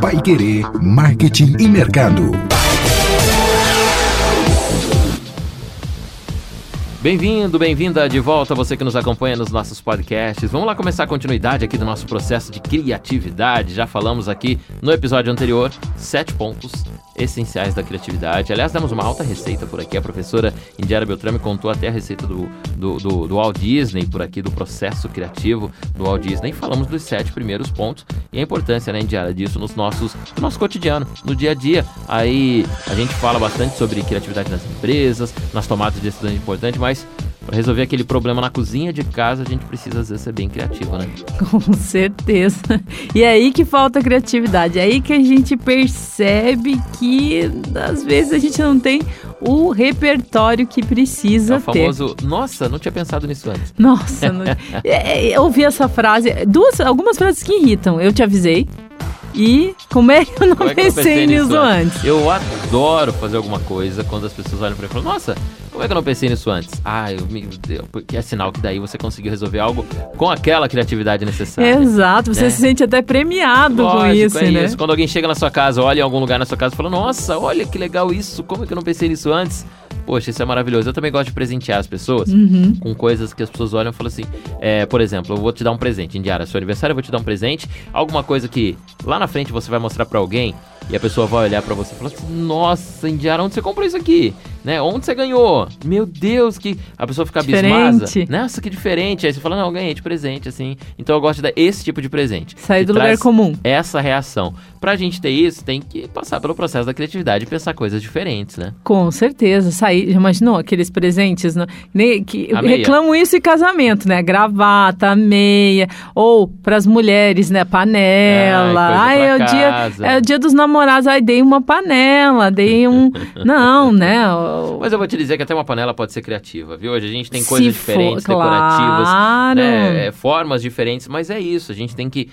Pai Querer Marketing e Mercado. Bem-vindo, bem-vinda de volta você que nos acompanha nos nossos podcasts. Vamos lá começar a continuidade aqui do nosso processo de criatividade. Já falamos aqui no episódio anterior sete pontos essenciais da criatividade. Aliás, demos uma alta receita por aqui. A professora Indiara Beltrame contou até a receita do, do, do, do Walt Disney por aqui, do processo criativo do Walt Disney. Falamos dos sete primeiros pontos e a importância, né, Indiara, disso nos nossos, no nosso cotidiano, no dia a dia. Aí a gente fala bastante sobre criatividade nas empresas, nas tomadas de decisões importantes, mas para resolver aquele problema na cozinha de casa, a gente precisa às vezes ser bem criativo, né? Com certeza. E é aí que falta criatividade. É aí que a gente percebe que às vezes a gente não tem o repertório que precisa é o famoso, ter. nossa, não tinha pensado nisso antes. Nossa, não... é, eu ouvi essa frase, duas, algumas frases que irritam. Eu te avisei. E como é que eu não, é que pensei, pensei, nisso antes? antes? Eu adoro fazer alguma coisa quando as pessoas olham para mim e falam, nossa, como é que eu não pensei nisso antes? Ah, eu me. Porque é sinal que daí você conseguiu resolver algo com aquela criatividade necessária. Exato, você né? se sente até premiado Lógico, com isso, é né? Isso. Quando alguém chega na sua casa, olha em algum lugar na sua casa e fala: Nossa, olha que legal isso, como é que eu não pensei nisso antes? Poxa, isso é maravilhoso. Eu também gosto de presentear as pessoas uhum. com coisas que as pessoas olham e falam assim: é, por exemplo, eu vou te dar um presente. Indiara, seu aniversário, eu vou te dar um presente. Alguma coisa que lá na frente você vai mostrar para alguém e a pessoa vai olhar para você e falar assim: Nossa, Indiara, onde você comprou isso aqui? Né? Onde você ganhou? Meu Deus, que. A pessoa fica abismada. Nossa, que diferente. Aí você fala: Não, eu ganhei de presente, assim. Então eu gosto de dar esse tipo de presente. Sair do lugar comum. Essa reação. Pra gente ter isso, tem que passar pelo processo da criatividade e pensar coisas diferentes, né? Com certeza. Sair. Já imaginou aqueles presentes? Né? Que reclamam isso em casamento, né? Gravata, meia. Ou pras mulheres, né? Panela. Ai, Ai é, o dia, é o dia dos namorados. Ai, dei uma panela, dei um. Não, né? Mas eu vou te dizer que até uma panela pode ser criativa, viu? Hoje a gente tem coisas Se diferentes, for, decorativas, claro. né? É, formas diferentes, mas é isso, a gente tem que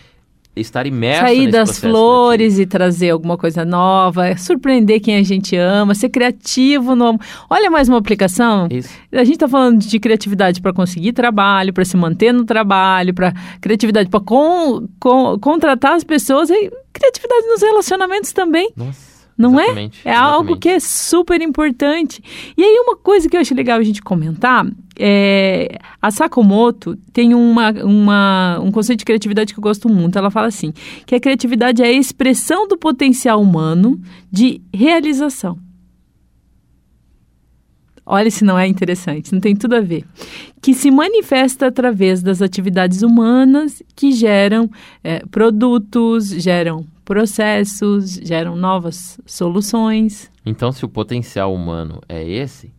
estar imerso Sair das flores criativo. e trazer alguma coisa nova, surpreender quem a gente ama, ser criativo no... Olha mais uma aplicação. Isso. A gente está falando de criatividade para conseguir trabalho, para se manter no trabalho, para criatividade para con, con, contratar as pessoas e criatividade nos relacionamentos também. Nossa. Não é? exatamente, é? É exatamente. algo que é super importante. E aí, uma coisa que eu acho legal a gente comentar é, a Sakamoto tem uma, uma, um conceito de criatividade que eu gosto muito. Ela fala assim: que a criatividade é a expressão do potencial humano de realização. Olha se não é interessante, não tem tudo a ver. Que se manifesta através das atividades humanas que geram é, produtos, geram processos, geram novas soluções. Então, se o potencial humano é esse,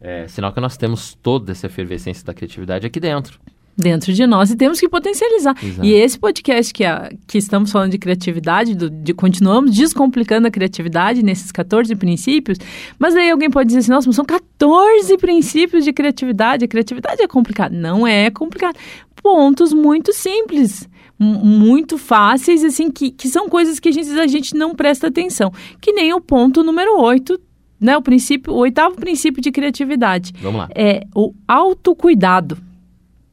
é sinal que nós temos toda essa efervescência da criatividade aqui dentro. Dentro de nós e temos que potencializar. Exato. E esse podcast que, a, que estamos falando de criatividade, do, de, continuamos descomplicando a criatividade nesses 14 princípios, mas aí alguém pode dizer assim, nossa, mas são 14 princípios de criatividade, a criatividade é complicada. Não é complicado. Pontos muito simples muito fáceis, assim, que, que são coisas que a gente, a gente não presta atenção. Que nem o ponto número 8, né? O princípio, o oitavo princípio de criatividade. Vamos lá. É o autocuidado.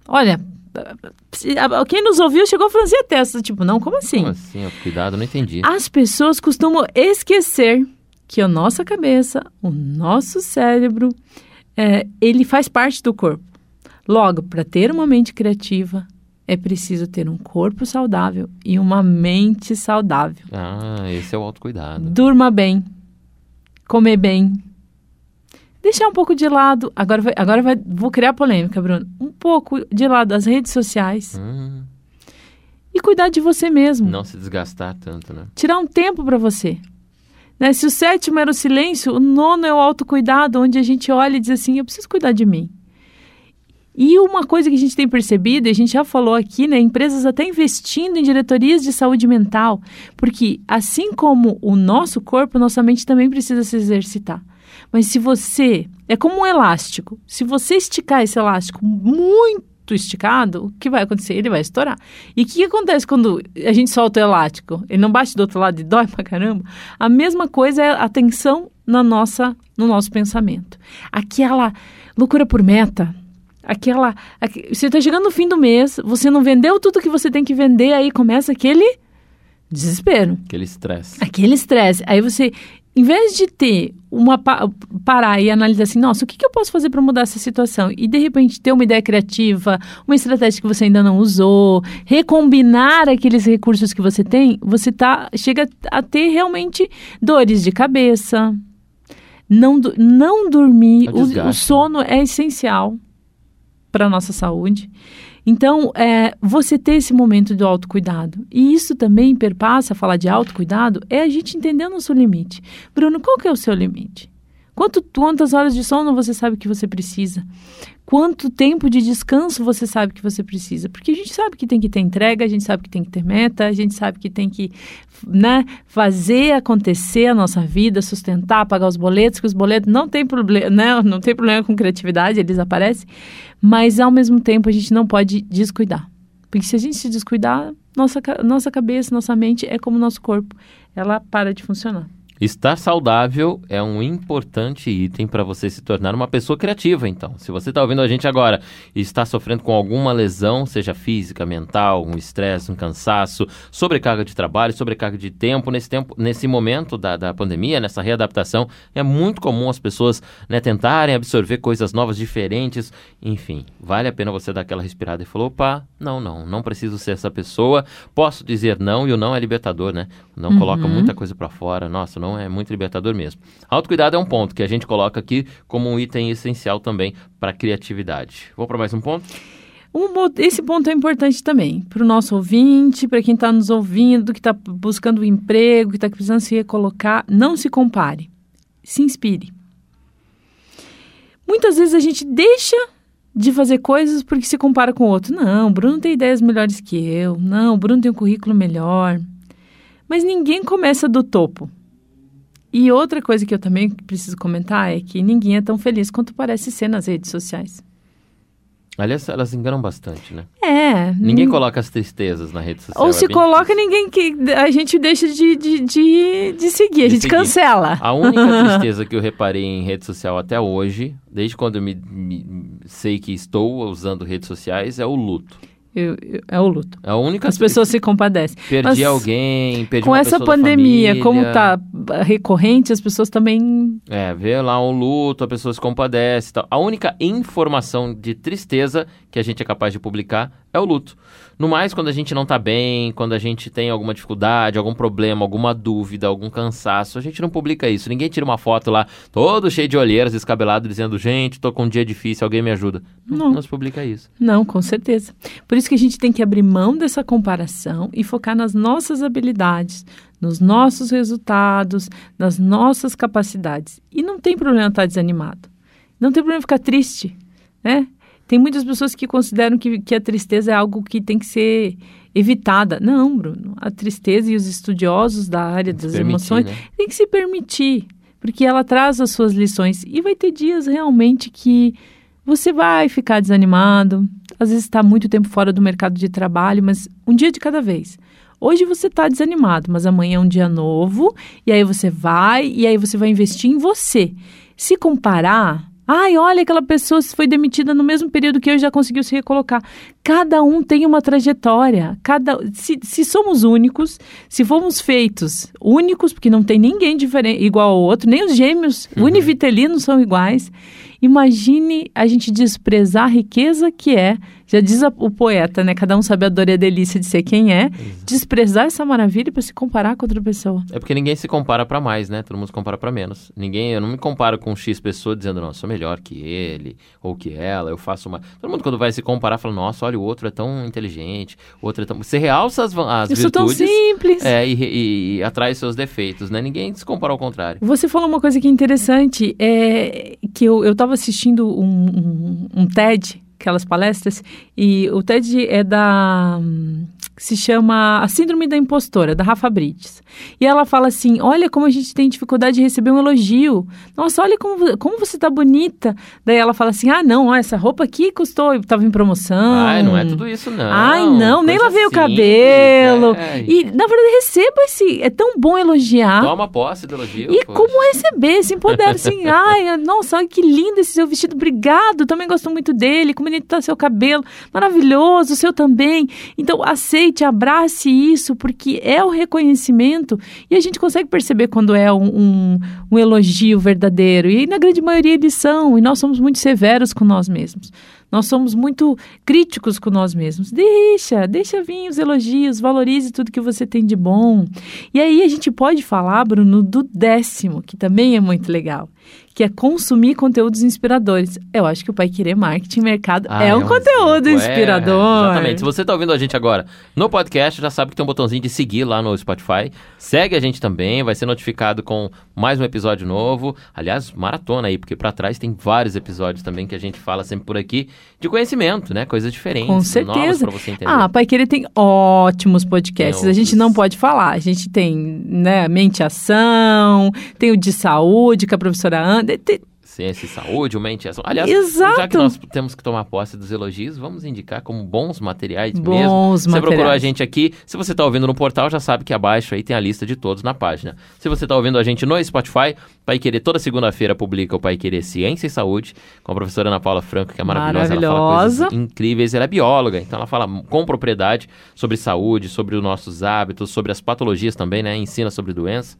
Olha, quem nos ouviu chegou a franzir a testa, tipo, não, como assim? Como assim? Cuidado, não entendi. As pessoas costumam esquecer que a nossa cabeça, o nosso cérebro, é, ele faz parte do corpo. Logo, para ter uma mente criativa, é preciso ter um corpo saudável e uma mente saudável. Ah, esse é o autocuidado. Durma bem, comer bem, deixar um pouco de lado. Agora, vai, agora vai, vou criar polêmica, Bruno. Um pouco de lado as redes sociais. Hum. E cuidar de você mesmo. Não se desgastar tanto, né? Tirar um tempo para você. Né? Se o sétimo era o silêncio, o nono é o autocuidado, onde a gente olha e diz assim: eu preciso cuidar de mim. E uma coisa que a gente tem percebido, e a gente já falou aqui, né, empresas até investindo em diretorias de saúde mental, porque assim como o nosso corpo, nossa mente também precisa se exercitar. Mas se você é como um elástico, se você esticar esse elástico muito esticado, o que vai acontecer? Ele vai estourar. E o que, que acontece quando a gente solta o elástico? Ele não bate do outro lado e dói pra caramba? A mesma coisa é a tensão na nossa, no nosso pensamento. Aquela loucura por meta, aquela. Aqu... Você está chegando no fim do mês, você não vendeu tudo que você tem que vender, aí começa aquele Desespero. Aquele estresse. Aquele estresse. Aí você, em vez de ter uma pa- parar e analisar assim, nossa, o que, que eu posso fazer para mudar essa situação? E de repente ter uma ideia criativa, uma estratégia que você ainda não usou, recombinar aqueles recursos que você tem, você tá chega a ter realmente dores de cabeça. Não, não dormir, É o- o, desgaste, sono é essencial para a nossa saúde. Então, é, você ter esse momento do autocuidado. E isso também perpassa, falar de autocuidado, é a gente entender o nosso limite. Bruno, qual que é o seu limite? Quanto, quantas horas de sono você sabe que você precisa? Quanto tempo de descanso você sabe que você precisa? Porque a gente sabe que tem que ter entrega, a gente sabe que tem que ter meta, a gente sabe que tem que né, fazer acontecer a nossa vida, sustentar, pagar os boletos, que os boletos não tem problema, né, não tem problema com criatividade, eles aparecem, mas ao mesmo tempo a gente não pode descuidar. Porque se a gente se descuidar, nossa, nossa cabeça, nossa mente é como o nosso corpo, ela para de funcionar. Estar saudável é um importante item para você se tornar uma pessoa criativa, então. Se você está ouvindo a gente agora e está sofrendo com alguma lesão, seja física, mental, um estresse, um cansaço, sobrecarga de trabalho, sobrecarga de tempo, nesse tempo, nesse momento da, da pandemia, nessa readaptação, é muito comum as pessoas né, tentarem absorver coisas novas, diferentes, enfim, vale a pena você dar aquela respirada e falar, opa, não, não, não preciso ser essa pessoa, posso dizer não, e o não é libertador, né? Não coloca muita coisa para fora, nossa, não é muito libertador mesmo. Autocuidado é um ponto que a gente coloca aqui como um item essencial também para criatividade. Vou para mais um ponto? Um esse ponto é importante também para o nosso ouvinte, para quem está nos ouvindo, que está buscando um emprego, que está precisando se recolocar. Não se compare, se inspire. Muitas vezes a gente deixa de fazer coisas porque se compara com o outro. Não, o Bruno tem ideias melhores que eu. Não, o Bruno tem um currículo melhor. Mas ninguém começa do topo. E outra coisa que eu também preciso comentar é que ninguém é tão feliz quanto parece ser nas redes sociais. Aliás, elas enganam bastante, né? É. Ninguém nin- coloca as tristezas na rede social. Ou é se bem coloca, difícil. ninguém que a gente deixa de, de, de, de seguir, a De gente seguir. cancela. A única tristeza que eu reparei em rede social até hoje, desde quando eu me, me- sei que estou usando redes sociais, é o luto. Eu- eu- é o luto. É a única As pessoas se compadecem. Perdi Mas alguém, perdi Com essa pandemia, como tá recorrente, as pessoas também. É, vê lá um luto, a pessoa se compadece e tal. A única informação de tristeza que a gente é capaz de publicar é o luto. No mais, quando a gente não tá bem, quando a gente tem alguma dificuldade, algum problema, alguma dúvida, algum cansaço, a gente não publica isso. Ninguém tira uma foto lá, todo cheio de olheiras, descabelado, dizendo, gente, tô com um dia difícil, alguém me ajuda. Não, Não. se publica isso. Não, com certeza. Por isso que a gente tem que abrir mão dessa comparação e focar nas nossas habilidades, nos nossos resultados, nas nossas capacidades. E não tem problema estar desanimado. Não tem problema ficar triste, né? Tem muitas pessoas que consideram que, que a tristeza é algo que tem que ser evitada. Não, Bruno. A tristeza e os estudiosos da área das Permitir, emoções né? tem que se permitir, porque ela traz as suas lições e vai ter dias realmente que você vai ficar desanimado, às vezes está muito tempo fora do mercado de trabalho, mas um dia de cada vez. Hoje você está desanimado, mas amanhã é um dia novo, e aí você vai, e aí você vai investir em você. Se comparar, ai, olha, aquela pessoa foi demitida no mesmo período que eu e já conseguiu se recolocar. Cada um tem uma trajetória. Cada, se, se somos únicos, se fomos feitos únicos, porque não tem ninguém diferente, igual ao outro, nem os gêmeos univitelinos são iguais. Imagine a gente desprezar a riqueza que é, já diz o poeta, né? Cada um sabe a dor e a delícia de ser quem é, desprezar essa maravilha para se comparar com outra pessoa. É porque ninguém se compara pra mais, né? Todo mundo se compara pra menos. Ninguém, eu não me comparo com X pessoa dizendo, não, eu sou melhor que ele ou que ela, eu faço uma. Todo mundo quando vai se comparar fala, nossa, olha, o outro é tão inteligente, o outro é tão. Você realça as, as Eu sou tão virtudes simples. é, e, e, e atrai seus defeitos, né? Ninguém se compara ao contrário. Você falou uma coisa que é interessante, é que eu estava assistindo um, um, um TED, aquelas palestras, e o TED é da. Que se chama A Síndrome da Impostora, da Rafa Brites. E ela fala assim: olha como a gente tem dificuldade de receber um elogio. Nossa, olha como, como você tá bonita. Daí ela fala assim: ah, não, ó, essa roupa aqui custou, estava em promoção. Ai, não é tudo isso, não. Ai, não, nem lavei o simples, cabelo. é. E, na verdade, receba esse. É tão bom elogiar. Toma posse do elogio. E como receber, se empodera assim, ai, nossa, olha que lindo esse seu vestido, obrigado, também gosto muito dele, como bonito tá seu cabelo, maravilhoso, o seu também. Então, aceite Aceite, abrace isso, porque é o reconhecimento e a gente consegue perceber quando é um, um, um elogio verdadeiro. E na grande maioria eles são, e nós somos muito severos com nós mesmos. Nós somos muito críticos com nós mesmos. Deixa, deixa vir os elogios, valorize tudo que você tem de bom. E aí a gente pode falar, Bruno, do décimo, que também é muito legal que é consumir conteúdos inspiradores. Eu acho que o Pai Querer Marketing Mercado ah, é um, é um conteúdo exemplo. inspirador. É, exatamente. Se você está ouvindo a gente agora no podcast, já sabe que tem um botãozinho de seguir lá no Spotify. Segue a gente também, vai ser notificado com mais um episódio novo. Aliás, maratona aí, porque para trás tem vários episódios também que a gente fala sempre por aqui de conhecimento, né? Coisas diferentes, com certeza. para você entender. Ah, Pai Querer tem ótimos podcasts. A gente não pode falar. A gente tem, né, Mente Ação, tem o de saúde com a professora Ana Ciência e saúde, uma ação. Aliás, Exato. já que nós temos que tomar posse dos elogios, vamos indicar como bons materiais bons mesmo. Materiais. Você procurou a gente aqui. Se você está ouvindo no portal, já sabe que abaixo aí tem a lista de todos na página. Se você está ouvindo a gente no Spotify, Pai Querer toda segunda-feira publica o Pai Querer Ciência e Saúde com a professora Ana Paula Franco, que é maravilhosa. maravilhosa. Ela fala incríveis. Ela é bióloga, então ela fala com propriedade sobre saúde, sobre os nossos hábitos, sobre as patologias também, né? Ensina sobre doença.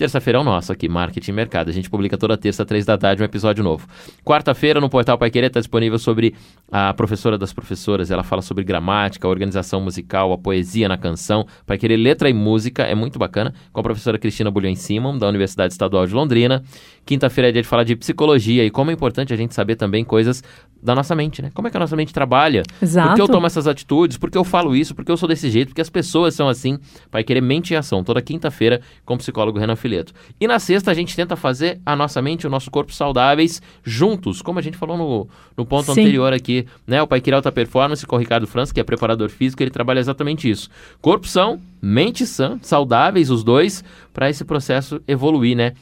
Terça-feira é o nosso aqui, Marketing e Mercado. A gente publica toda terça, três da tarde, um episódio novo. Quarta-feira, no portal Pai Querer, está disponível sobre a professora das professoras. Ela fala sobre gramática, organização musical, a poesia na canção. Pai Querer Letra e Música, é muito bacana, com a professora Cristina Bulhões Simon, da Universidade Estadual de Londrina. Quinta-feira é dia de falar de psicologia e como é importante a gente saber também coisas da nossa mente, né? Como é que a nossa mente trabalha? Exato. Por que eu tomo essas atitudes? Por que eu falo isso? Por que eu sou desse jeito? Porque as pessoas são assim. Pai Querer Mente em Ação, toda quinta-feira com o psicólogo Renan Fileto. E na sexta a gente tenta fazer a nossa mente e o nosso corpo saudáveis juntos, como a gente falou no, no ponto Sim. anterior aqui, né? O Pai Querer Alta Performance com o Ricardo França, que é preparador físico, ele trabalha exatamente isso. Corpo são, mente sã, saudáveis os dois, para esse processo evoluir, né?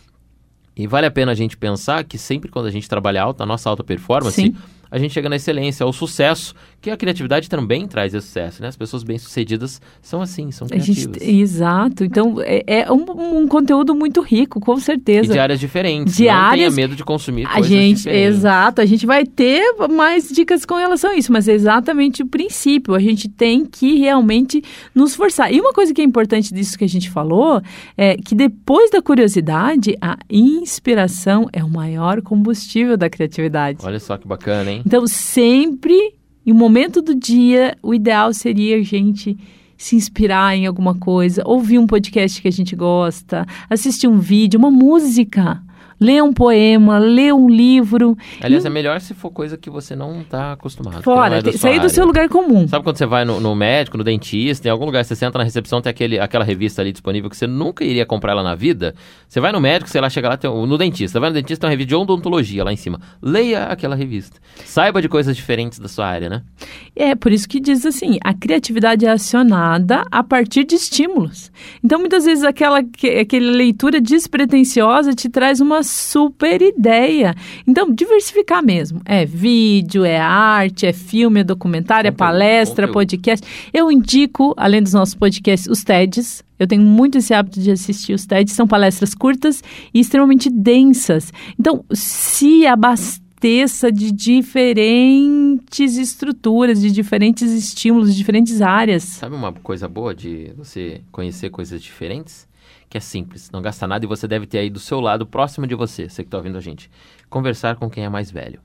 E vale a pena a gente pensar que sempre quando a gente trabalha alta, a nossa alta performance, Sim a gente chega na excelência, ao sucesso, que a criatividade também traz esse sucesso, né? As pessoas bem-sucedidas são assim, são criativas. Gente, exato. Então, é, é um, um, conteúdo muito rico, com certeza. E de áreas diferentes. De Não áreas... tenha medo de consumir a coisas gente, diferentes. Exato. A gente vai ter mais dicas com relação a isso, mas é exatamente o princípio. A gente tem que realmente nos forçar. E uma coisa que é importante disso que a gente falou é que depois da curiosidade, a inspiração é o maior combustível da criatividade. Olha só que bacana, hein? Então, sempre, em um momento do dia, o ideal seria a gente se inspirar em alguma coisa, ouvir um podcast que a gente gosta, assistir um vídeo, uma música ler um poema, ler um livro. Aliás, e... é melhor se for coisa que você não está acostumado. Fora, é sair do seu lugar comum. Sabe quando você vai no, no, médico, no dentista, em algum lugar, você senta na recepção, tem aquele, aquela revista ali disponível que você nunca iria comprar ela na vida? Você vai no médico, sei lá, chega lá, tem, no dentista, vai no dentista, tem uma revista de odontologia lá em cima. Leia aquela revista. Saiba de coisas diferentes da sua área, né? É, por isso que diz assim, a criatividade é acionada a partir de estímulos. Então, muitas vezes, aquela, aquela leitura despretensiosa te traz uma super ideia. Então, diversificar mesmo. É vídeo, é arte, é filme, é documentário, é conteúdo, é palestra, conteúdo. podcast. Eu indico, além dos nossos podcasts, os TEDs. Eu tenho muito esse hábito de assistir os TEDs. São palestras curtas e extremamente densas. Então, se abasteça de diferentes estruturas, de diferentes estímulos, de diferentes áreas. Sabe uma coisa boa de você conhecer coisas diferentes? Que é simples, não gasta nada e você deve ter aí do seu lado, próximo de você, você que está ouvindo a gente, conversar com quem é mais velho.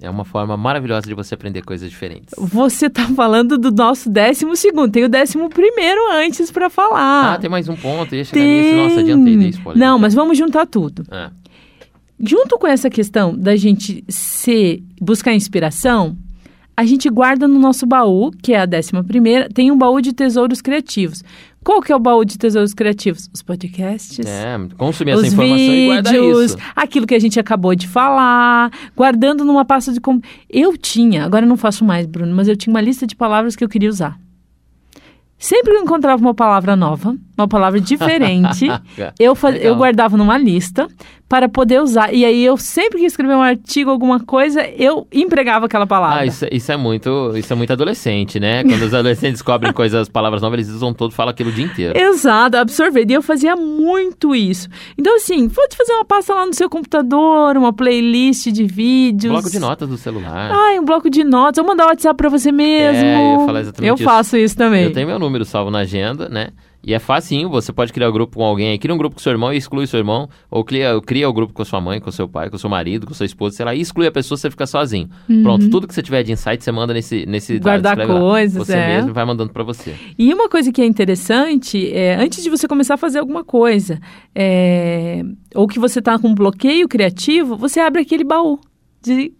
É uma forma maravilhosa de você aprender coisas diferentes. Você está falando do nosso décimo segundo. Tem o décimo primeiro antes para falar. Ah, tem mais um ponto. Ia chegar tem... nesse. Nossa, adiantei, dei spoiler. Não, mas vamos juntar tudo. É. Junto com essa questão da gente ser, buscar inspiração, a gente guarda no nosso baú, que é a décima primeira, tem um baú de tesouros criativos. Qual que é o baú de tesouros criativos? Os podcasts. É, consumir essa informação vídeos, e guardar isso. Aquilo que a gente acabou de falar, guardando numa pasta de... Com... Eu tinha, agora eu não faço mais, Bruno, mas eu tinha uma lista de palavras que eu queria usar. Sempre que eu encontrava uma palavra nova, uma palavra diferente. eu, faz... eu guardava numa lista para poder usar. E aí eu sempre que escrevia um artigo, alguma coisa, eu empregava aquela palavra. Ah, isso, isso, é muito, isso é muito adolescente, né? Quando os adolescentes descobrem coisas, palavras novas, eles usam todo, falam aquilo o dia inteiro. Exato, absorver. E eu fazia muito isso. Então, assim, pode fazer uma pasta lá no seu computador, uma playlist de vídeos. Um bloco de notas do celular. Ai, um bloco de notas. Ou mandar um WhatsApp para você mesmo. É, eu, falar exatamente eu isso. faço isso também. Eu tenho meu número salvo na agenda, né? E é facinho, você pode criar um grupo com alguém aí, cria um grupo com seu irmão e exclui seu irmão, ou cria, cria o um grupo com sua mãe, com seu pai, com seu marido, com sua esposa, sei lá, e exclui a pessoa, você fica sozinho. Uhum. Pronto, tudo que você tiver de insight, você manda nesse, nesse Guardar dado, coisas, Você é. mesmo vai mandando para você. E uma coisa que é interessante, é, antes de você começar a fazer alguma coisa, é, ou que você está com um bloqueio criativo, você abre aquele baú de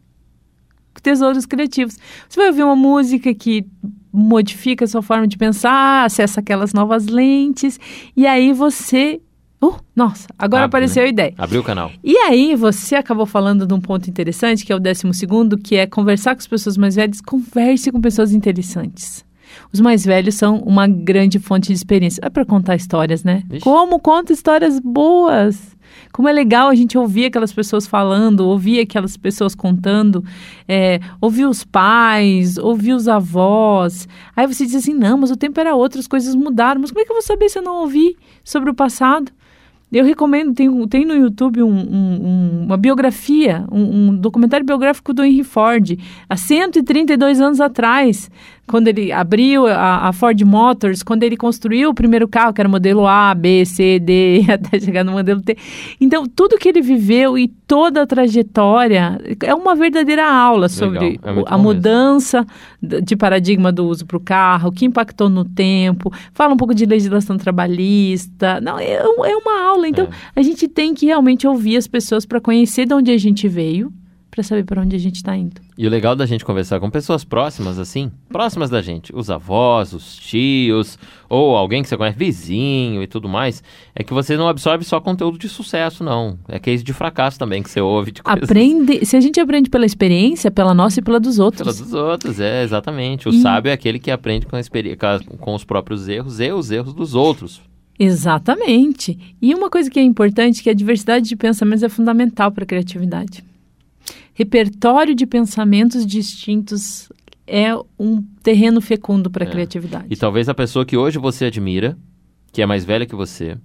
tesouros criativos. Você vai ouvir uma música que modifica a sua forma de pensar, acessa aquelas novas lentes, e aí você. Uh, nossa, agora Abre, apareceu né? a ideia. Abriu o canal. E aí você acabou falando de um ponto interessante, que é o décimo segundo, que é conversar com as pessoas mais velhas. Converse com pessoas interessantes. Os mais velhos são uma grande fonte de experiência. É para contar histórias, né? Ixi. Como conta histórias boas. Como é legal a gente ouvir aquelas pessoas falando, ouvir aquelas pessoas contando, é, ouvir os pais, ouvir os avós. Aí você diz assim: não, mas o tempo era outro, as coisas mudaram. Mas como é que eu vou saber se eu não ouvi sobre o passado? Eu recomendo, tem, tem no YouTube um, um, uma biografia, um, um, documentário biográfico do Henry Ford, há 132 anos atrás, quando ele abriu a, a, Ford Motors, quando ele construiu o primeiro carro, que era o modelo A, B, C, D, até chegar no modelo T. Então, tudo que ele viveu e toda a trajetória é uma verdadeira aula sobre é a mudança mesmo. de paradigma do uso para o carro, o que impactou no tempo, fala um pouco de legislação trabalhista. Não, é, é uma aula. Então, é. a gente tem que realmente ouvir as pessoas para conhecer de onde a gente veio para saber para onde a gente está indo. E o legal da gente conversar com pessoas próximas, assim, próximas da gente, os avós, os tios, ou alguém que você conhece, vizinho e tudo mais, é que você não absorve só conteúdo de sucesso, não. É case de fracasso também que você ouve de coisas. Aprende, se a gente aprende pela experiência, pela nossa e pela dos outros. Pela dos outros, é, exatamente. O e... sábio é aquele que aprende com, a com os próprios erros e os erros dos outros. Exatamente. E uma coisa que é importante, que a diversidade de pensamentos é fundamental para a criatividade repertório de pensamentos distintos é um terreno fecundo para a É. criatividade. E talvez a pessoa que hoje você admira, que é mais velha que você,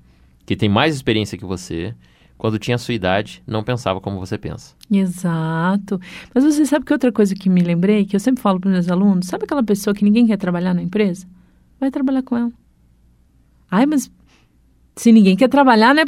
que tem mais experiência que você, quando tinha a sua idade, não pensava como você pensa. Exato. Mas você sabe que outra coisa que me lembrei, que eu sempre falo para os meus alunos, sabe aquela pessoa que ninguém quer trabalhar na empresa? Vai trabalhar com ela. Ai, mas se ninguém quer trabalhar, né?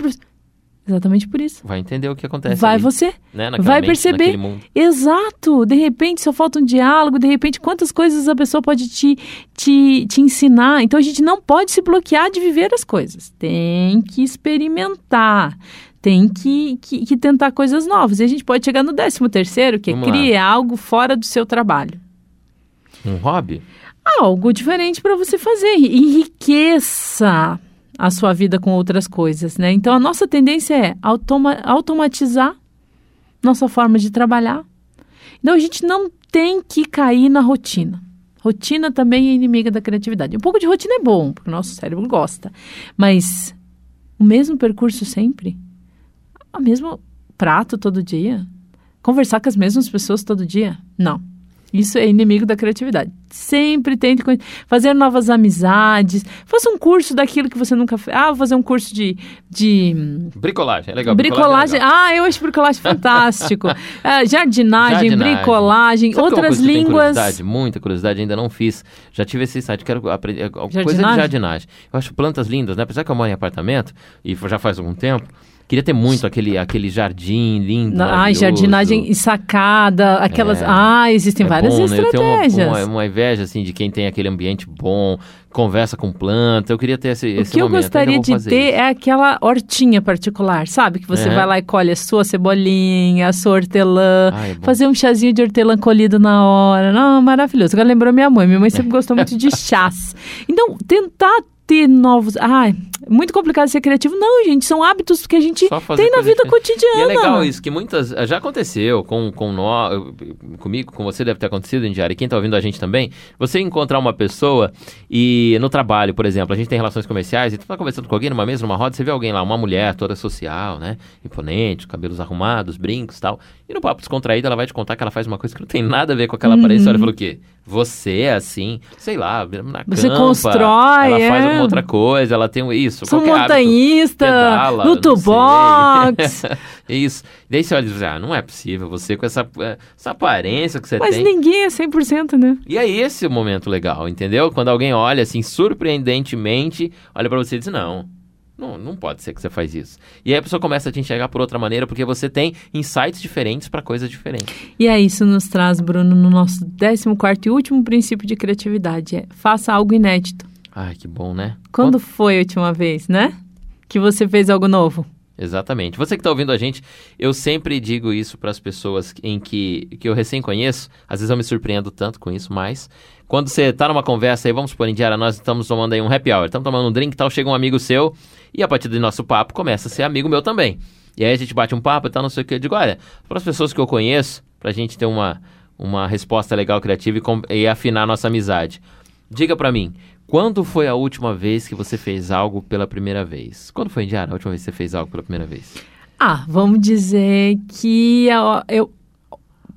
Exatamente por isso. Vai entender o que acontece Vai ali, você. né? Vai mente, perceber. Exato. De repente só falta um diálogo, de repente quantas coisas a pessoa pode te, te, te ensinar. Então a gente não pode se bloquear de viver as coisas. Tem que experimentar. Tem que, que, que tentar coisas novas. E a gente pode chegar no décimo terceiro, que é Vamos lá. criar algo fora do seu trabalho. Um hobby? Algo diferente para você fazer. Enriqueça a sua vida com outras coisas, né? Então a nossa tendência é automa automatizar nossa forma de trabalhar. Então a gente não tem que cair na rotina. Rotina também é inimiga da criatividade. Um pouco de rotina é bom, porque o nosso cérebro gosta. Mas o mesmo percurso sempre? O mesmo prato todo dia? Conversar com as mesmas pessoas todo dia? Não. Isso é inimigo da criatividade. Sempre tente fazer novas amizades. Faça um curso daquilo que você nunca fez. Ah, vou fazer um curso de, de Bricolagem, é legal. bricolagem. é legal. ah, eu acho bricolagem fantástico. Ah, jardinagem, Jardinagem. bricolagem, Sabe é outras línguas. curiosidade, muita curiosidade, ainda não fiz. Já tive esse site, quero aprender alguma coisa de Jardinagem? jardinagem. Eu acho plantas lindas, né? Apesar que eu moro em apartamento, e já faz algum tempo, queria ter muito aquele, aquele jardim lindo, Na- Ai, jardinagem e sacada, aquelas. É. Ah, existem É várias bom, né? Eu tenho uma- estratégias. uma, uma inveja, assim, de quem tem aquele ambiente bom, conversa com planta. Eu queria ter esse, O esse que eu momento. gostaria Ainda de ter isso. é aquela hortinha particular, sabe? Que você Uhum. vai lá e colhe a sua cebolinha, a sua hortelã, Ah, é fazer um chazinho de hortelã colhido na hora. Não, maravilhoso. Agora lembrou minha mãe. Minha mãe sempre gostou muito de chás. Então, tentar ter novos. Ai, É muito complicado ser criativo. Não, gente, são hábitos que a gente tem na vida diferente. cotidiana. E é legal isso, que muitas. Já aconteceu com, com nós, comigo, com você deve ter acontecido, Indiara, e quem tá ouvindo a gente também. Você encontrar uma pessoa e no trabalho, por exemplo, a gente tem relações comerciais e tu tá conversando com alguém numa mesa, numa roda, você vê alguém lá, uma mulher toda social, né? Imponente, cabelos arrumados, brincos e tal. E no papo descontraído, ela vai te contar que ela faz uma coisa que não tem nada a ver com aquela aparência. Ela falou o quê? Você é assim, sei lá, na Você campa, constrói, Ela faz é. alguma outra coisa, ela tem um- isso. Sou montanhista, Pedala, no toolbox. sei. Isso. Daí você olha e diz, ah, não é possível, você com essa, essa aparência que você Mas tem. ninguém é 100%, né? E é esse o momento legal, entendeu? Quando alguém olha assim, surpreendentemente, olha pra você e diz, não, não, não pode ser que você faz isso. E aí a pessoa começa a te enxergar por outra maneira, porque você tem insights diferentes pra coisas diferentes. E aí isso nos traz, Bruno, no nosso 14 e último princípio de criatividade. É faça algo inédito. Ai, que bom, né? Quando foi a última vez, né? Que você fez algo novo? Exatamente. Você que está ouvindo a gente, eu sempre digo isso para as pessoas em que, que eu recém conheço. Às vezes eu me surpreendo tanto com isso, mas quando você tá numa conversa aí, vamos supor, em diária, nós estamos tomando aí um happy hour, estamos tomando um drink e tal, chega um amigo seu e a partir do nosso papo começa a ser amigo meu também. E aí a gente bate um papo e tal, não sei o que. Eu digo, olha, para as pessoas que eu conheço, para a gente ter uma, uma resposta legal, criativa e, e afinar a nossa amizade. Diga para mim, quando foi a última vez que você fez algo pela primeira vez? Quando foi, Indiara, a última vez que você fez algo pela primeira vez? Ah, vamos dizer que eu, eu-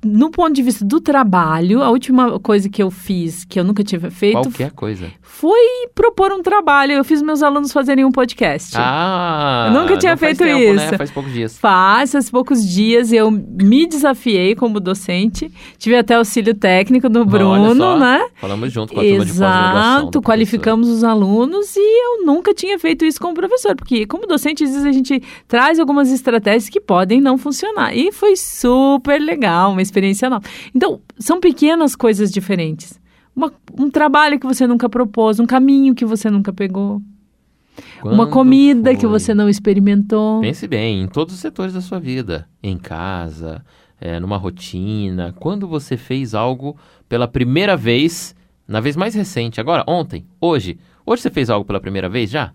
no ponto de vista do trabalho, a última coisa que eu fiz, que eu nunca tinha feito, Qualquer coisa. foi propor um trabalho. Eu fiz meus alunos fazerem um podcast. Ah! Eu nunca tinha feito tempo, Né? isso. Faz poucos dias. Faz, faz poucos dias eu me desafiei como docente. Tive até auxílio técnico do Bruno, só, né? Falamos junto com a turma de Exato, professor. qualificamos os alunos e eu nunca tinha feito isso como professor, porque como docente, às vezes a gente traz algumas estratégias que podem não funcionar. E foi super legal, uma experiência nova. Então, são pequenas coisas diferentes. Uma- um trabalho que você nunca propôs, um caminho que você nunca pegou, uma Quando comida que foi? você não experimentou. Pense bem, em todos os setores da sua vida. Em casa, é, numa rotina. Quando você fez algo pela primeira vez, na vez mais recente, agora, ontem, hoje. Hoje você fez algo pela primeira vez já?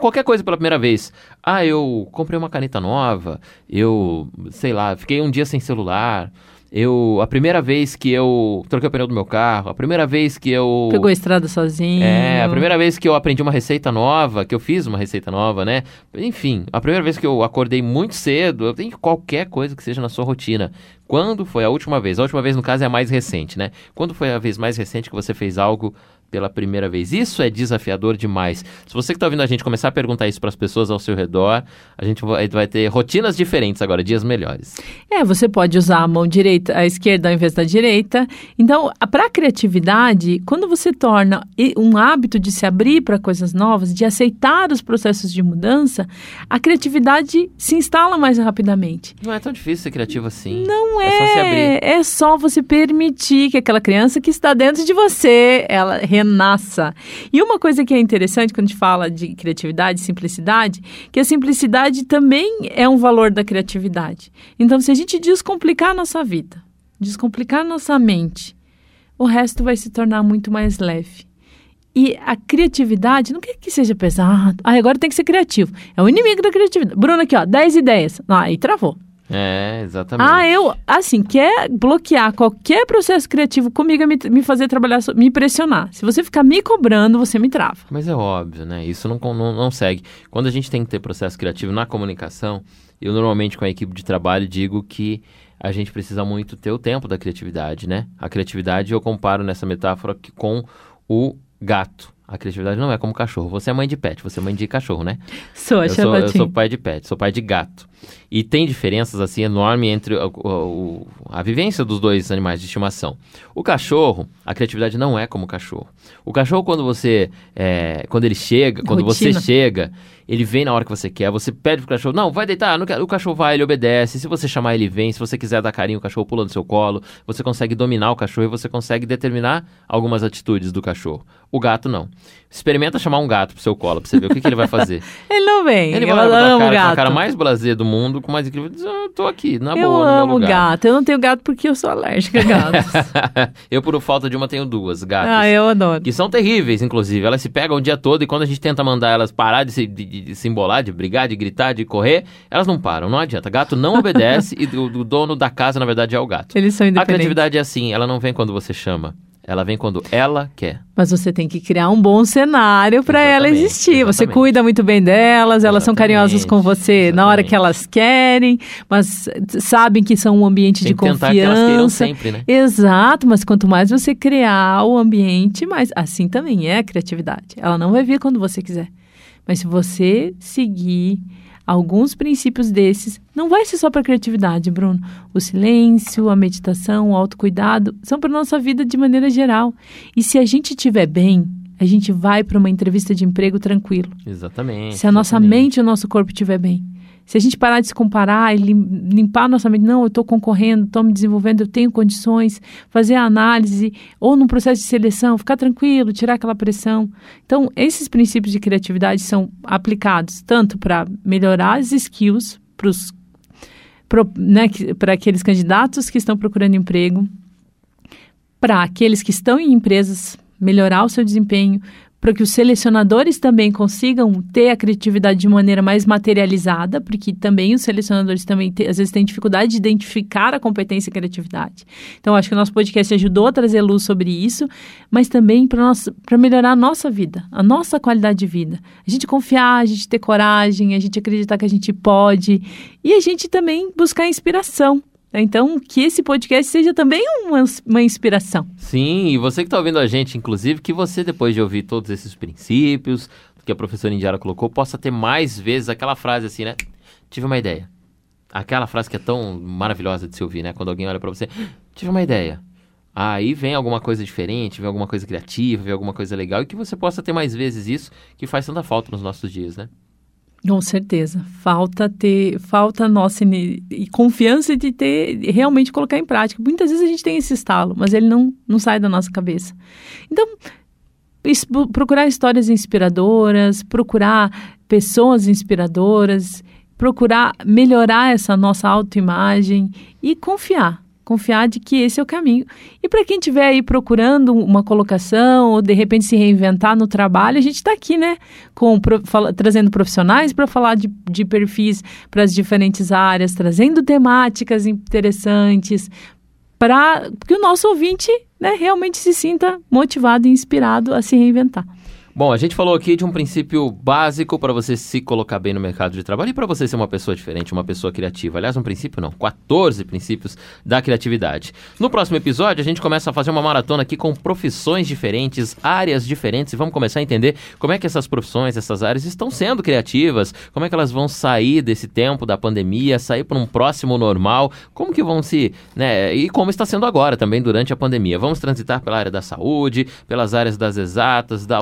Qualquer coisa pela primeira vez. Ah, eu comprei uma caneta nova. Eu, sei lá, fiquei um dia sem celular. Eu, a primeira vez que eu troquei o pneu do meu carro. A primeira vez que eu... Pegou a estrada sozinho. É, a primeira vez que eu aprendi uma receita nova, que eu fiz uma receita nova, né? Enfim, a primeira vez que eu acordei muito cedo, eu tenho qualquer coisa que seja na sua rotina. Quando foi a última vez? A última vez, no caso, é a mais recente, né? Quando foi a vez mais recente que você fez algo pela primeira vez? Isso é desafiador demais. Se você que está ouvindo a gente começar a perguntar isso para as pessoas ao seu redor, a gente vai, ter rotinas diferentes agora, dias melhores. É, você pode usar a mão direita, a esquerda ao invés da direita. Então, para a criatividade, quando você torna um hábito de se abrir para coisas novas, de aceitar os processos de mudança, a criatividade se instala mais rapidamente. Não é tão difícil ser criativo assim. Não É só se abrir. é, é só você permitir que aquela criança que está dentro de você, ela renasça. E uma coisa que é interessante quando a gente fala de criatividade, simplicidade, que a simplicidade também é um valor da criatividade. Então, se a gente descomplicar a nossa vida, descomplicar a nossa mente, o resto vai se tornar muito mais leve. E a criatividade não quer que seja pesado. Ah, agora tem que ser criativo. É o inimigo da criatividade. Bruno, aqui, ó, 10 ideias. Ah, aí travou. É, exatamente. Ah, eu, assim, quer bloquear qualquer processo criativo comigo é me, me fazer trabalhar, me pressionar. Se você ficar me cobrando, você me trava. Mas é óbvio, né? Isso não, não, não segue. Quando a gente tem que ter processo criativo na comunicação, eu normalmente com a equipe de trabalho digo que a gente precisa muito ter o tempo da criatividade, né? A criatividade eu comparo nessa metáfora que com o gato. A criatividade não é como cachorro. Você é mãe de pet, você é mãe de cachorro, né? Sou, Eu sou, eu sou pai de pet, sou pai de gato. E tem diferenças assim enormes entre o- o- a vivência dos dois animais de estimação. O cachorro, a criatividade não é como o cachorro. O cachorro quando você, é, quando ele chega, quando Rotina. você chega, ele vem na hora que você quer, você pede pro cachorro, não, vai deitar, não o cachorro vai, ele obedece, se você chamar ele vem, se você quiser dar carinho, o cachorro pula no seu colo, você consegue dominar o cachorro e você consegue determinar algumas atitudes do cachorro. O gato não. Experimenta chamar um gato pro seu colo pra você ver o que, que ele vai fazer. ele não vem. Ele vai pra cara, com gato. a cara mais blazer do mundo, com mais incrível, diz, ah, tô aqui, na eu boa, no amo gato. Eu não tenho gato porque eu sou alérgica a gatos. eu, por falta de uma, tenho duas gatas. ah, eu adoro. Que são terríveis, inclusive. Elas se pegam o dia todo e quando a gente tenta mandar elas parar de se, de, de- se embolar, de brigar, de gritar, de correr, elas não param, não adianta. Gato não obedece e o, o dono da casa, na verdade, é o gato. Eles são A independentes. criatividade é assim, ela não vem quando você chama. Ela vem quando ela quer. Mas você tem que criar um bom cenário para ela Exatamente, existir. Você exatamente. cuida muito bem delas, elas são Exatamente, carinhosas com você na hora que elas querem, mas sabem que são um ambiente Tem de que tentar que elas queiram confiança. sempre, né? Exato, mas quanto mais você criar o ambiente, mais assim também é a criatividade. Ela não vai vir quando você quiser. Mas se você seguir alguns princípios desses, não vai ser só para criatividade, Bruno. O silêncio, a meditação, o autocuidado são para nossa vida de maneira geral. E se a gente estiver bem, a gente vai para uma entrevista de emprego tranquilo. Exatamente. Se a nossa exatamente. mente e o nosso corpo estiver bem. Se a gente parar de se comparar e lim- limpar nossa mente, não, eu estou concorrendo, estou me desenvolvendo, eu tenho condições, fazer a análise, ou num processo de seleção, ficar tranquilo, tirar aquela pressão. Então, esses princípios de criatividade são aplicados tanto para melhorar as skills para os né, aqueles candidatos que estão procurando emprego, para aqueles que estão em empresas melhorar o seu desempenho, para que os selecionadores também consigam ter a criatividade de maneira mais materializada, porque também os selecionadores também te- às vezes têm dificuldade de identificar a competência e a criatividade. Então, acho que o nosso podcast ajudou a trazer luz sobre isso, mas também para melhorar a nossa vida, a nossa qualidade de vida. A gente confiar, a gente ter coragem, a gente acreditar que a gente pode e a gente também buscar inspiração. Então, que esse podcast seja também uma, uma inspiração. Sim, e você que está ouvindo a gente, inclusive, que você, depois de ouvir todos esses princípios que a professora Indiara colocou, possa ter mais vezes aquela frase assim, né? Tive uma ideia. Aquela frase que é tão maravilhosa de se ouvir, né? Quando alguém olha para você, tive uma ideia. Aí vem alguma coisa diferente, vem alguma coisa criativa, vem alguma coisa legal e que você possa ter mais vezes isso, que faz tanta falta nos nossos dias, né? Com certeza. Falta ter, falta nossa confiança de ter, realmente colocar em prática. Muitas vezes a gente tem esse estalo, mas ele não, não sai da nossa cabeça. Então, procurar histórias inspiradoras, procurar pessoas inspiradoras, procurar melhorar essa nossa autoimagem e confiar. Confiar de que esse é o caminho. E para quem estiver aí procurando uma colocação ou de repente se reinventar no trabalho, a gente está aqui, né? Com, fala- trazendo profissionais para falar de, de perfis para as diferentes áreas, trazendo temáticas interessantes, para que o nosso ouvinte né, realmente se sinta motivado e inspirado a se reinventar. Bom, a gente falou aqui de um princípio básico para você se colocar bem no mercado de trabalho e para você ser uma pessoa diferente, uma pessoa criativa. Aliás, um princípio não, 14 princípios da criatividade. No próximo episódio, a gente começa a fazer uma maratona aqui com profissões diferentes, áreas diferentes e vamos começar a entender como é que essas profissões, essas áreas estão sendo criativas, como é que elas vão sair desse tempo da pandemia, sair para um próximo normal, como que vão se, né, e como está sendo agora também durante a pandemia. Vamos transitar pela área da saúde, pelas áreas das exatas, da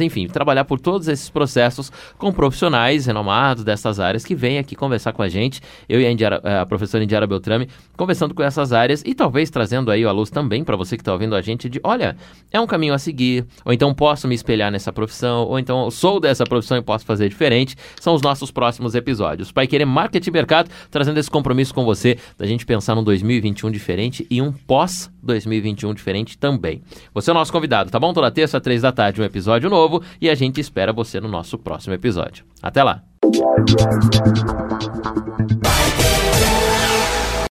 enfim, trabalhar por todos esses processos com profissionais renomados dessas áreas que vêm aqui conversar com a gente, eu e a, Indiara, eh, a professora Indiara Beltrame, conversando com essas áreas e talvez trazendo aí a luz também para você que está ouvindo a gente de, olha, é um caminho a seguir, ou então posso me espelhar nessa profissão, ou então sou dessa profissão e posso fazer diferente, são os nossos próximos episódios. Pai Querer Marketing e Mercado, trazendo esse compromisso com você, da gente pensar num 2021 diferente e um pós 2021 diferente também. Você é o nosso convidado, tá bom? Toda terça, três da tarde, um episódio novo e a gente espera você no nosso próximo episódio. Até lá!